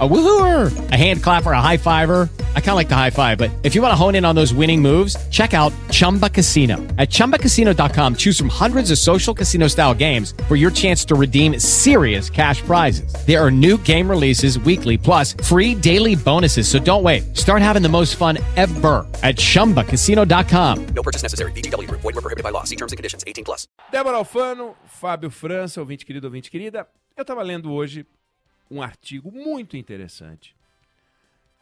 A woohooer, a hand clapper, a high fiver. I kind of like the high five, but if you want to hone in on those winning moves, check out Chumba Casino. At chumbacasino.com, choose from hundreds of social casino style games for your chance to redeem serious cash prizes. There are new game releases weekly, plus free daily bonuses. So don't wait. Start having the most fun ever at chumbacasino.com. No purchase necessary. VGW Group. Void were prohibited by law. See terms and conditions. 18 plus. Débora Alfano, Fábio França, ouvinte querido, ouvinte querida. Eu estava lendo hoje um artigo muito interessante,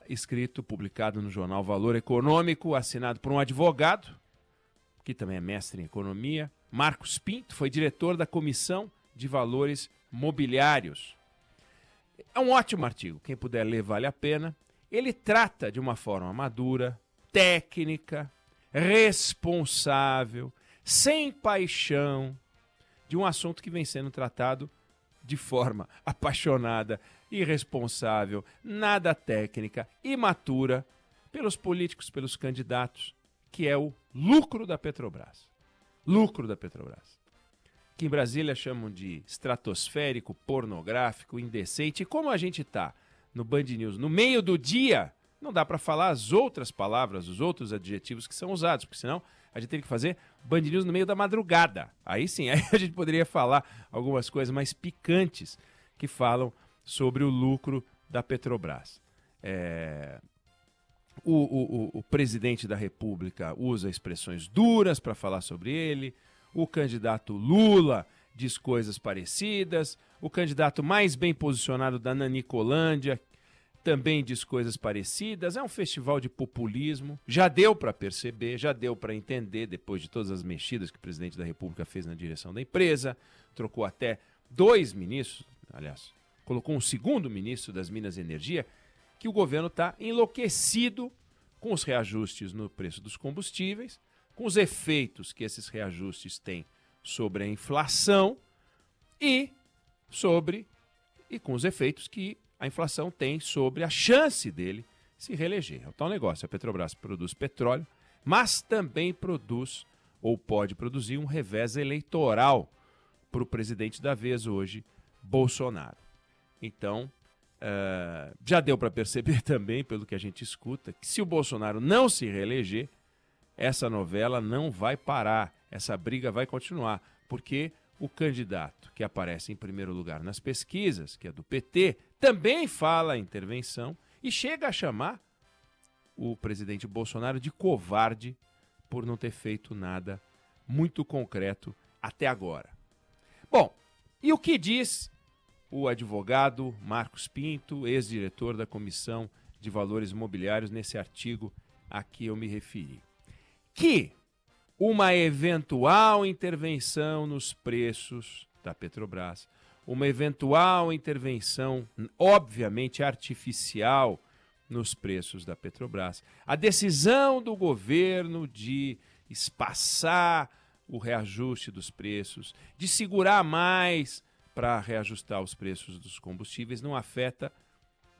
escrito, publicado no jornal Valor Econômico, assinado por um advogado, que também é mestre em economia, Marcos Pinto, foi diretor da Comissão de Valores Mobiliários. É um ótimo artigo, quem puder ler vale a pena. Ele trata de uma forma madura, técnica, responsável, sem paixão, de um assunto que vem sendo tratado de forma apaixonada, irresponsável, nada técnica, imatura pelos políticos, pelos candidatos, que é o lucro da Petrobras. Lucro da Petrobras. Que em Brasília chamam de estratosférico, pornográfico, indecente. E como a gente está no Band News no meio do dia, não dá para falar as outras palavras, os outros adjetivos que são usados, porque senão a gente teria que fazer Band News no meio da madrugada. Aí sim, aí a gente poderia falar algumas coisas mais picantes que falam sobre o lucro da Petrobras. É... O, o, o, presidente da República usa expressões duras para falar sobre ele, o candidato Lula diz coisas parecidas, o candidato mais bem posicionado da Nanicolândia também diz coisas parecidas. É um festival de populismo. Já deu para perceber, já deu para entender, depois de todas as mexidas que o presidente da República fez na direção da empresa. Trocou até dois ministros, aliás, colocou um segundo ministro das Minas e Energia, que o governo está enlouquecido com os reajustes no preço dos combustíveis, com os efeitos que esses reajustes têm sobre a inflação e sobre e com os efeitos que a inflação tem sobre a chance dele se reeleger. É o tal negócio. A Petrobras produz petróleo, mas também produz ou pode produzir um revés eleitoral para o presidente da vez hoje, Bolsonaro. Então, uh, já deu para perceber também, pelo que a gente escuta, que se o Bolsonaro não se reeleger, essa novela não vai parar, essa briga vai continuar, porque o candidato que aparece em primeiro lugar nas pesquisas, que é do PT, também fala intervenção e chega a chamar o presidente Bolsonaro de covarde por não ter feito nada muito concreto até agora. Bom, e o que diz o advogado Marcos Pinto, ex-diretor da Comissão de Valores Imobiliários, nesse artigo a que eu me referi? Que uma eventual intervenção nos preços da Petrobras, uma eventual intervenção, obviamente artificial, nos preços da Petrobras, a decisão do governo de espaçar o reajuste dos preços, de segurar mais para reajustar os preços dos combustíveis, não afeta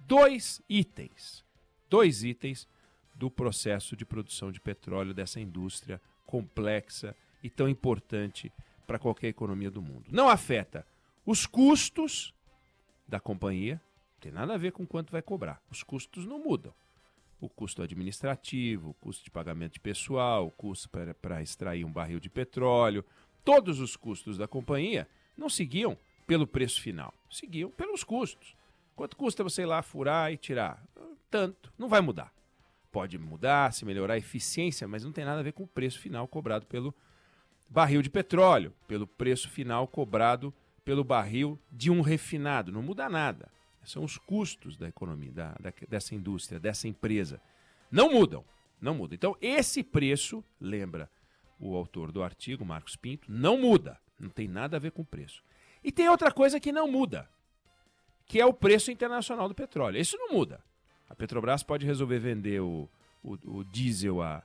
dois itens, dois itens do processo de produção de petróleo dessa indústria complexa e tão importante para qualquer economia do mundo. Não afeta os custos da companhia, não tem nada a ver com quanto vai cobrar. Os custos não mudam. O custo administrativo, o custo de pagamento de pessoal, o custo para extrair um barril de petróleo, todos os custos da companhia não seguiam pelo preço final, seguiam pelos custos. Quanto custa você ir lá furar e tirar? Tanto, não vai mudar pode mudar, se melhorar a eficiência, mas não tem nada a ver com o preço final cobrado pelo barril de petróleo, pelo preço final cobrado pelo barril de um refinado. Não muda nada. São os custos da economia, da, da, dessa indústria, dessa empresa. Não mudam. Não mudam. Então, esse preço, lembra o autor do artigo, Marcos Pinto, não muda. Não tem nada a ver com o preço. E tem outra coisa que não muda, que é o preço internacional do petróleo. Isso não muda. A Petrobras pode resolver vender o, o, o diesel a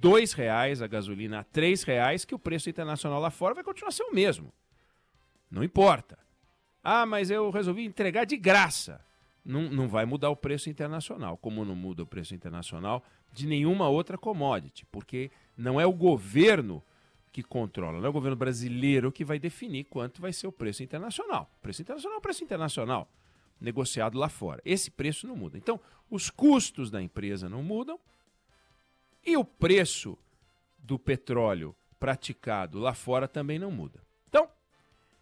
R$ reais, a gasolina a R$ reais, que o preço internacional lá fora vai continuar sendo o mesmo. Não importa. Ah, mas eu resolvi entregar de graça. Não, não vai mudar o preço internacional, como não muda o preço internacional de nenhuma outra commodity, porque não é o governo que controla, não é o governo brasileiro que vai definir quanto vai ser o preço internacional. Preço internacional é preço internacional, negociado lá fora. Esse preço não muda. Então, os custos da empresa não mudam e o preço do petróleo praticado lá fora também não muda. Então,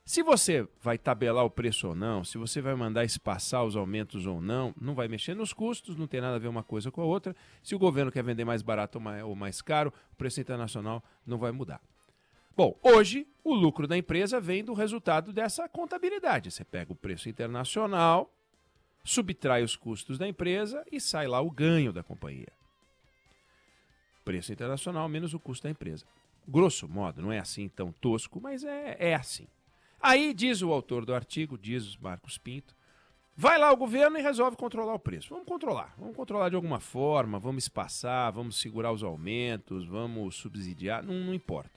se você vai tabelar o preço ou não, se você vai mandar espaçar os aumentos ou não, não vai mexer nos custos, não tem nada a ver uma coisa com a outra. Se o governo quer vender mais barato ou mais, caro, o preço internacional não vai mudar. Bom, hoje o lucro da empresa vem do resultado dessa contabilidade. Você pega o preço internacional, subtrai os custos da empresa e sai lá o ganho da companhia. Preço internacional menos o custo da empresa. Grosso modo, não é assim tão tosco, mas é, é assim. Aí diz o autor do artigo, diz Marcos Pinto, vai lá o governo e resolve controlar o preço. Vamos controlar, vamos controlar de alguma forma, vamos espaçar, vamos segurar os aumentos, vamos subsidiar, não, não importa.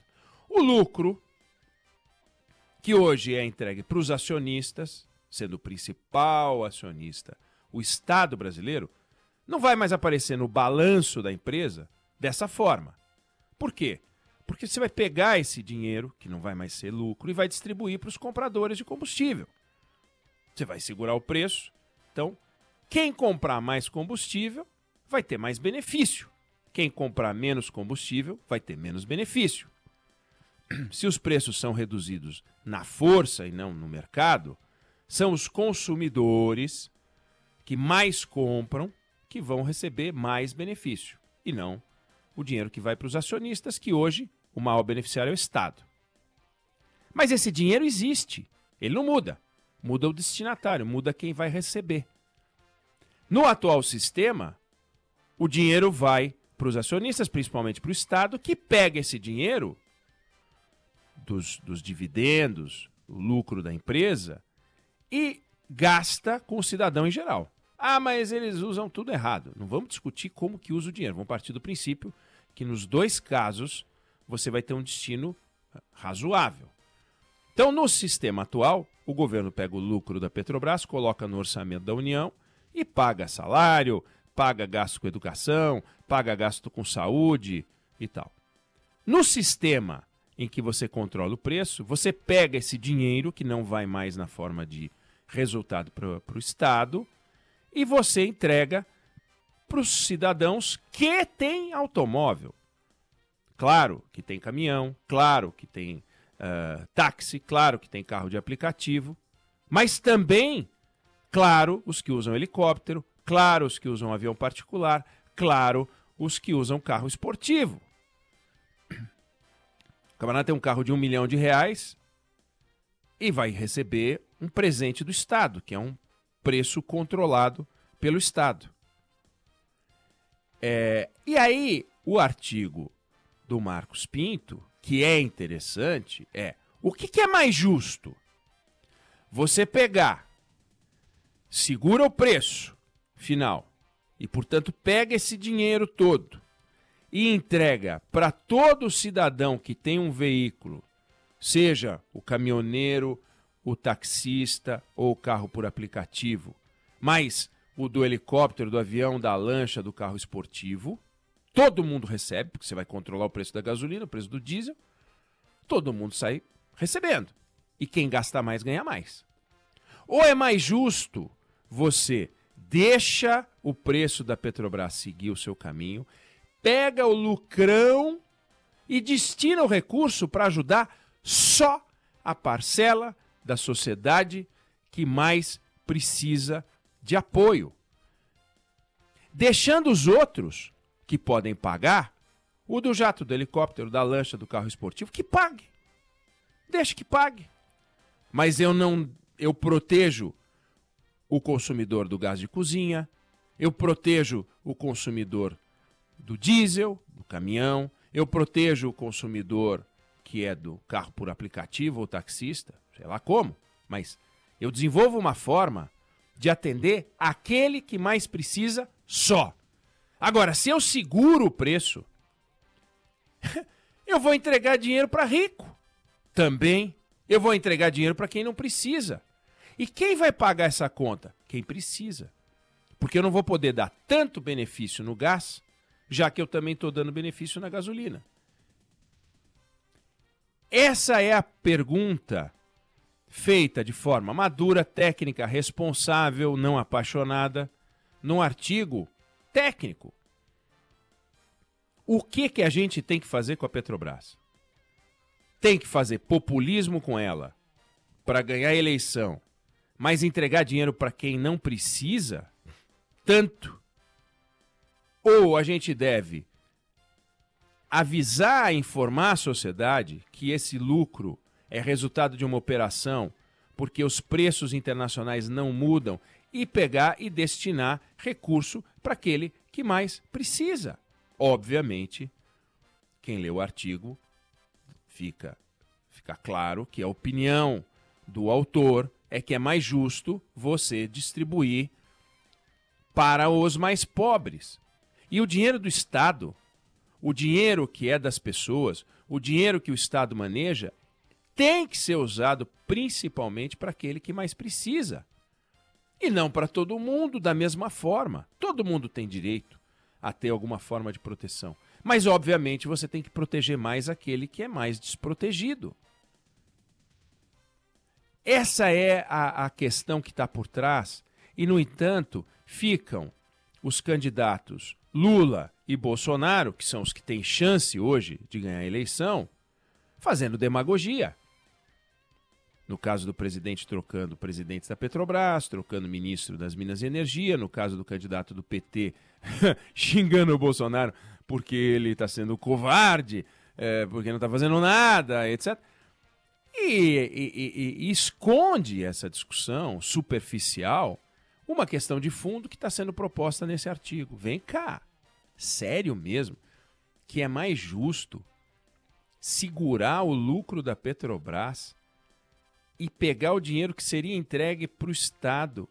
O lucro, que hoje é entregue para os acionistas, sendo o principal acionista o Estado brasileiro, não vai mais aparecer no balanço da empresa dessa forma. Por quê? Porque você vai pegar esse dinheiro, que não vai mais ser lucro, e vai distribuir para os compradores de combustível. Você vai segurar o preço. Então, quem comprar mais combustível vai ter mais benefício. Quem comprar menos combustível vai ter menos benefício. Se os preços são reduzidos na força e não no mercado, são os consumidores que mais compram que vão receber mais benefício e não o dinheiro que vai para os acionistas, que hoje o maior beneficiário é o Estado. Mas esse dinheiro existe, ele não muda. Muda o destinatário, muda quem vai receber. No atual sistema, o dinheiro vai para os acionistas, principalmente para o Estado, que pega esse dinheiro dos, dos dividendos, o lucro da empresa, e gasta com o cidadão em geral. Ah, mas eles usam tudo errado. Não vamos discutir como que usa o dinheiro. Vamos partir do princípio que nos dois casos você vai ter um destino razoável. Então, no sistema atual, o governo pega o lucro da Petrobras, coloca no orçamento da União e paga salário, paga gasto com educação, paga gasto com saúde e tal. No sistema em que você controla o preço, você pega esse dinheiro, que não vai mais na forma de resultado para o Estado, e você entrega para os cidadãos que têm automóvel. Claro que tem caminhão, claro que tem uh, táxi, claro que tem carro de aplicativo, mas também, claro, os que usam helicóptero, claro, os que usam avião particular, claro, os que usam carro esportivo. O camarada tem um carro de um milhão de reais e vai receber um presente do Estado, que é um preço controlado pelo Estado. É, e aí, o artigo do Marcos Pinto, que é interessante, é o que, que é mais justo? Você pegar, segura o preço final e, portanto, pega esse dinheiro todo e entrega para todo cidadão que tem um veículo, seja o caminhoneiro, o taxista ou o carro por aplicativo, mas o do helicóptero, do avião, da lancha, do carro esportivo, todo mundo recebe, porque você vai controlar o preço da gasolina, o preço do diesel, todo mundo sai recebendo. E quem gasta mais ganha mais. Ou é mais justo você deixa o preço da Petrobras seguir o seu caminho pega o lucrão e destina o recurso para ajudar só a parcela da sociedade que mais precisa de apoio. Deixando os outros que podem pagar, o do jato, do helicóptero, da lancha, do carro esportivo, que pague. Deixa que pague. Mas eu não eu protejo o consumidor do gás de cozinha, eu protejo o consumidor do diesel, do caminhão, eu protejo o consumidor que é do carro por aplicativo ou taxista, sei lá como, mas eu desenvolvo uma forma de atender aquele que mais precisa só. Agora, se eu seguro o preço, eu vou entregar dinheiro para rico. Também eu vou entregar dinheiro para quem não precisa. E quem vai pagar essa conta? Quem precisa. Porque eu não vou poder dar tanto benefício no gás já que eu também estou dando benefício na gasolina. Essa é a pergunta feita de forma madura, técnica, responsável, não apaixonada, num artigo técnico. O que que a gente tem que fazer com a Petrobras? Tem que fazer populismo com ela para ganhar eleição, mas entregar dinheiro para quem não precisa tanto? Ou a gente deve avisar, informar a sociedade que esse lucro é resultado de uma operação porque os preços internacionais não mudam e pegar e destinar recurso para aquele que mais precisa. Obviamente, quem lê o artigo fica fica claro que a opinião do autor é que é mais justo você distribuir para os mais pobres. E o dinheiro do Estado, o dinheiro que é das pessoas, o dinheiro que o Estado maneja, tem que ser usado principalmente para aquele que mais precisa. E não para todo mundo da mesma forma. Todo mundo tem direito a ter alguma forma de proteção. Mas, obviamente, você tem que proteger mais aquele que é mais desprotegido. Essa é a, a questão que está por trás. E, no entanto, ficam os candidatos Lula e Bolsonaro, que são os que têm chance hoje de ganhar a eleição, fazendo demagogia. No caso do presidente trocando presidentes da Petrobras, trocando ministro das Minas e Energia, no caso do candidato do PT xingando o Bolsonaro porque ele está sendo covarde, é, porque não está fazendo nada, etc. E, e, e, e, esconde essa discussão superficial uma questão de fundo que está sendo proposta nesse artigo. Vem cá, sério mesmo, que é mais justo segurar o lucro da Petrobras e pegar o dinheiro que seria entregue para o Estado,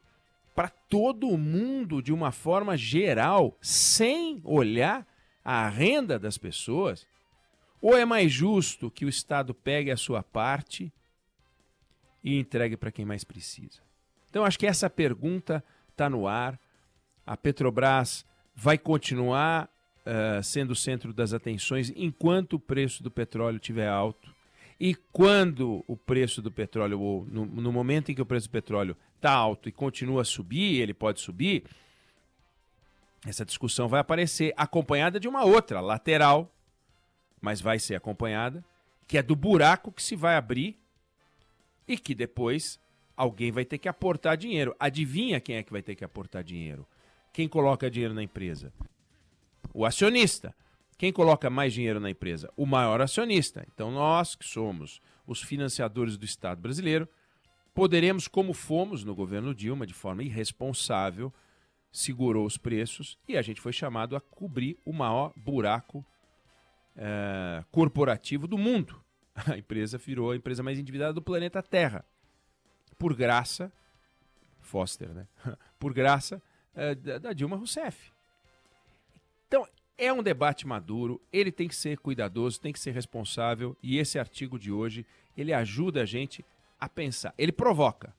para todo mundo de uma forma geral, sem olhar a renda das pessoas? Ou é mais justo que o Estado pegue a sua parte e entregue para quem mais precisa? Então, acho que essa pergunta está no ar. A Petrobras vai continuar uh, sendo o centro das atenções enquanto o preço do petróleo estiver alto. E quando o preço do petróleo, ou no, no momento em que o preço do petróleo está alto e continua a subir, ele pode subir, essa discussão vai aparecer acompanhada de uma outra, lateral, mas vai ser acompanhada, que é do buraco que se vai abrir e que depois alguém vai ter que aportar dinheiro. Adivinha quem é que vai ter que aportar dinheiro? Quem coloca dinheiro na empresa? O acionista. Quem coloca mais dinheiro na empresa? O maior acionista. Então, nós que somos os financiadores do Estado brasileiro, poderemos, como fomos no governo Dilma, de forma irresponsável, segurou os preços e a gente foi chamado a cobrir o maior buraco é, corporativo do mundo. A empresa virou a empresa mais endividada do planeta Terra. Por graça, Foster, né? Por graça é, da Dilma Rousseff. Então, é um debate maduro, ele tem que ser cuidadoso, tem que ser responsável, e esse artigo de hoje, ele ajuda a gente a pensar. Ele provoca,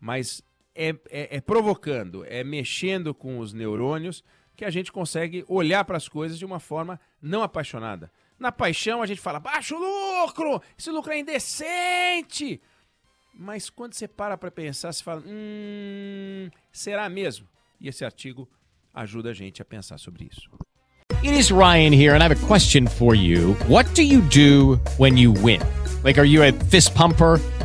mas é, é, é provocando, é mexendo com os neurônios que a gente consegue olhar para as coisas de uma forma não apaixonada. Na paixão a gente fala, baixo lucro, esse lucro é indecente. Mas quando você para para pensar, você fala, hum, será mesmo? E esse artigo ajuda a gente a pensar sobre isso. It is Ryan here, and I have a question for you. What do you do when you win? Like, are you a fist pumper,